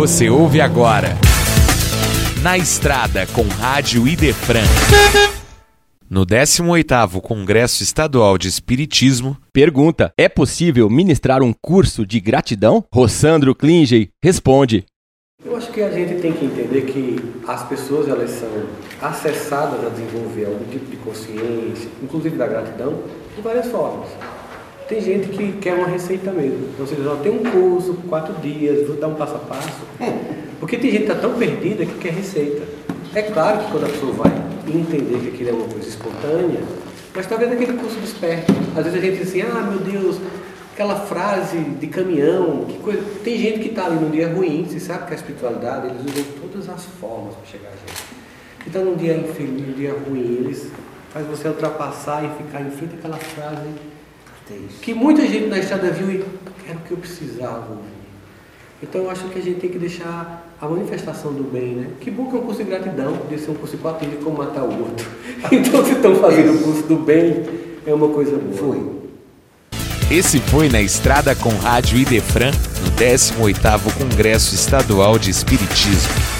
Você ouve agora. Na Estrada com Rádio Idefran. No 18º Congresso Estadual de Espiritismo, Pergunta: É possível ministrar um curso de gratidão? Rossandro Klingey responde: Eu acho que a gente tem que entender que as pessoas elas são acessadas a desenvolver algum tipo de consciência, inclusive da gratidão, de várias formas. Tem gente que quer uma receita mesmo. Você diz, ó, tem um curso, quatro dias, vou dar um passo a passo. Porque tem gente que está tão perdida que quer receita. É claro que quando a pessoa vai entender que aquilo é uma coisa espontânea, mas talvez aquele curso desperte. Às vezes a gente diz assim, ah, meu Deus, aquela frase de caminhão, que coisa. Tem gente que está ali num dia ruim, você sabe que a espiritualidade, eles usam todas as formas para chegar a gente. Então num dia infeliz, num dia ruim, eles faz você ultrapassar e ficar em frente àquela frase que muita gente na estrada viu e era o que eu precisava ouvir. Então eu acho que a gente tem que deixar a manifestação do bem, né? Que bom que é um curso de gratidão, podia ser um curso de patilha como matar o outro. Então se estão fazendo o curso do bem, é uma coisa boa. Foi. esse foi Na Estrada com Rádio Idefran, no 18º Congresso Estadual de Espiritismo.